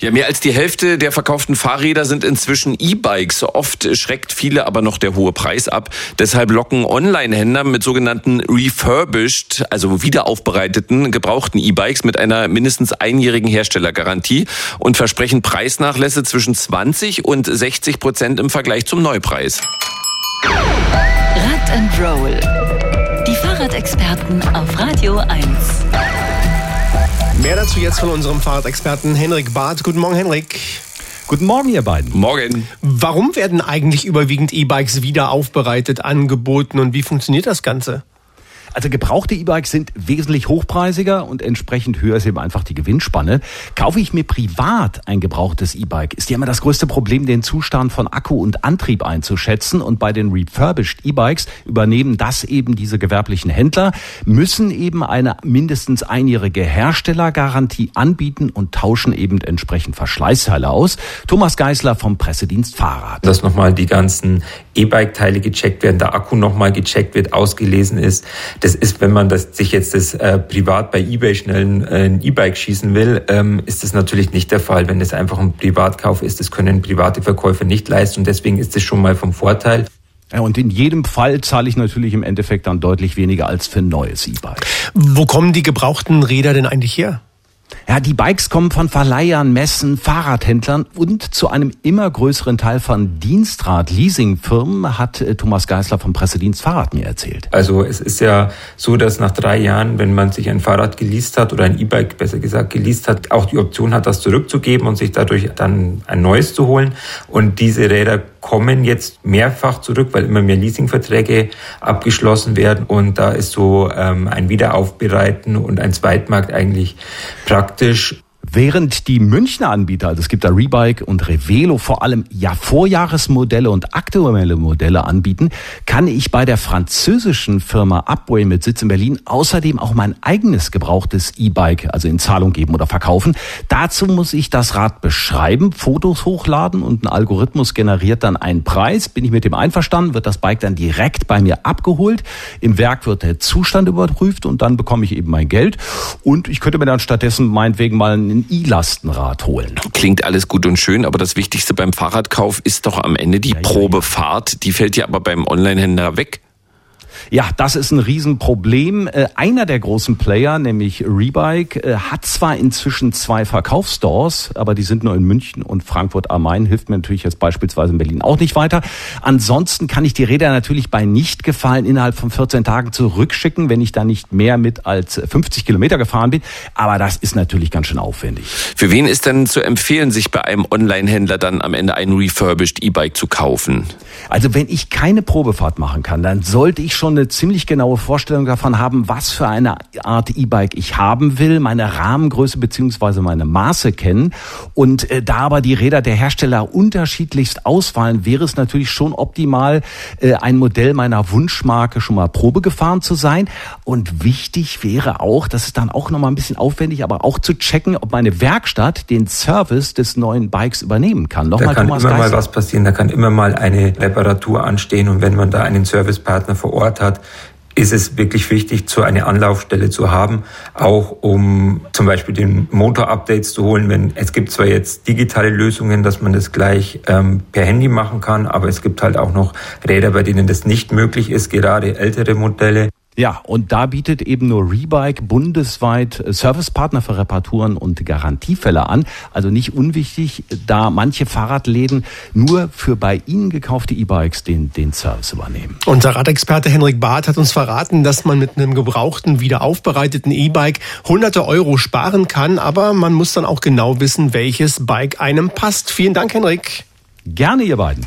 Ja, mehr als die Hälfte der verkauften Fahrräder sind inzwischen E-Bikes. Oft schreckt viele aber noch der hohe Preis ab. Deshalb locken Online-Händler mit sogenannten refurbished, also wiederaufbereiteten, gebrauchten E-Bikes mit einer mindestens einjährigen Herstellergarantie und versprechen Preisnachlässe zwischen 20 und 60 Prozent im Vergleich zum Neupreis. Rad and Roll. Die Fahrradexperten auf Radio 1. Mehr dazu jetzt von unserem Fahrradexperten Henrik Barth. Guten Morgen, Henrik. Guten Morgen, ihr beiden. Morgen. Warum werden eigentlich überwiegend E-Bikes wieder aufbereitet angeboten und wie funktioniert das Ganze? Also gebrauchte E-Bikes sind wesentlich hochpreisiger und entsprechend höher ist eben einfach die Gewinnspanne. Kaufe ich mir privat ein gebrauchtes E-Bike, ist ja immer das größte Problem, den Zustand von Akku und Antrieb einzuschätzen. Und bei den refurbished E-Bikes übernehmen das eben diese gewerblichen Händler, müssen eben eine mindestens einjährige Herstellergarantie anbieten und tauschen eben entsprechend Verschleißteile aus. Thomas Geisler vom Pressedienst Fahrrad. Dass nochmal die ganzen E-Bike-Teile gecheckt werden, der Akku nochmal gecheckt wird, ausgelesen ist. Das ist, wenn man das, sich jetzt das äh, privat bei eBay schnell ein, äh, ein E-Bike schießen will, ähm, ist das natürlich nicht der Fall. Wenn es einfach ein Privatkauf ist, das können private Verkäufer nicht leisten und deswegen ist es schon mal vom Vorteil. Ja, und in jedem Fall zahle ich natürlich im Endeffekt dann deutlich weniger als für ein neues E-Bike. Wo kommen die gebrauchten Räder denn eigentlich her? Ja, die Bikes kommen von Verleihern, Messen, Fahrradhändlern und zu einem immer größeren Teil von Dienstrad-Leasingfirmen, hat äh, Thomas Geisler vom Pressedienst Fahrrad mir erzählt. Also es ist ja so, dass nach drei Jahren, wenn man sich ein Fahrrad geleast hat oder ein E-Bike besser gesagt geleast hat, auch die Option hat, das zurückzugeben und sich dadurch dann ein neues zu holen. Und diese Räder kommen jetzt mehrfach zurück, weil immer mehr Leasingverträge abgeschlossen werden. Und da ist so ähm, ein Wiederaufbereiten und ein Zweitmarkt eigentlich praktisch. Während die Münchner Anbieter, also es gibt da Rebike und Revelo, vor allem ja Vorjahresmodelle und aktuelle Modelle anbieten, kann ich bei der französischen Firma Upway mit Sitz in Berlin außerdem auch mein eigenes gebrauchtes E-Bike, also in Zahlung geben oder verkaufen. Dazu muss ich das Rad beschreiben, Fotos hochladen und ein Algorithmus generiert dann einen Preis. Bin ich mit dem einverstanden, wird das Bike dann direkt bei mir abgeholt. Im Werk wird der Zustand überprüft und dann bekomme ich eben mein Geld. Und ich könnte mir dann stattdessen meinetwegen mal ein E-Lastenrad holen. Klingt alles gut und schön, aber das Wichtigste beim Fahrradkauf ist doch am Ende die Ja. Probefahrt. Die fällt ja aber beim Onlinehändler weg. Ja, das ist ein Riesenproblem. Äh, Einer der großen Player, nämlich Rebike, äh, hat zwar inzwischen zwei Verkaufsstores, aber die sind nur in München und Frankfurt am Main. Hilft mir natürlich jetzt beispielsweise in Berlin auch nicht weiter. Ansonsten kann ich die Räder natürlich bei Nichtgefallen innerhalb von 14 Tagen zurückschicken, wenn ich da nicht mehr mit als 50 Kilometer gefahren bin. Aber das ist natürlich ganz schön aufwendig. Für wen ist denn zu empfehlen, sich bei einem Onlinehändler dann am Ende ein refurbished E-Bike zu kaufen? Also wenn ich keine Probefahrt machen kann, dann sollte ich schon eine ziemlich genaue Vorstellung davon haben, was für eine Art E-Bike ich haben will, meine Rahmengröße beziehungsweise meine Maße kennen. Und äh, da aber die Räder der Hersteller unterschiedlichst ausfallen, wäre es natürlich schon optimal, äh, ein Modell meiner Wunschmarke schon mal Probe gefahren zu sein. Und wichtig wäre auch, das ist dann auch nochmal ein bisschen aufwendig, aber auch zu checken, ob meine Werkstatt den Service des neuen Bikes übernehmen kann. Da Nochmal kann Thomas immer mal Geisler. was passieren, da kann immer mal eine Reparatur anstehen und wenn man da einen Servicepartner vor Ort hat, ist es wirklich wichtig, so eine Anlaufstelle zu haben, auch um zum Beispiel den Motor-Updates zu holen. Wenn es gibt zwar jetzt digitale Lösungen, dass man das gleich ähm, per Handy machen kann, aber es gibt halt auch noch Räder, bei denen das nicht möglich ist, gerade ältere Modelle. Ja, und da bietet eben nur Rebike bundesweit äh, Servicepartner für Reparaturen und Garantiefälle an. Also nicht unwichtig, da manche Fahrradläden nur für bei ihnen gekaufte E-Bikes den, den Service übernehmen. Unser Radexperte Henrik Barth hat uns verraten, dass man mit einem gebrauchten, wieder aufbereiteten E-Bike hunderte Euro sparen kann, aber man muss dann auch genau wissen, welches Bike einem passt. Vielen Dank, Henrik. Gerne, ihr beiden.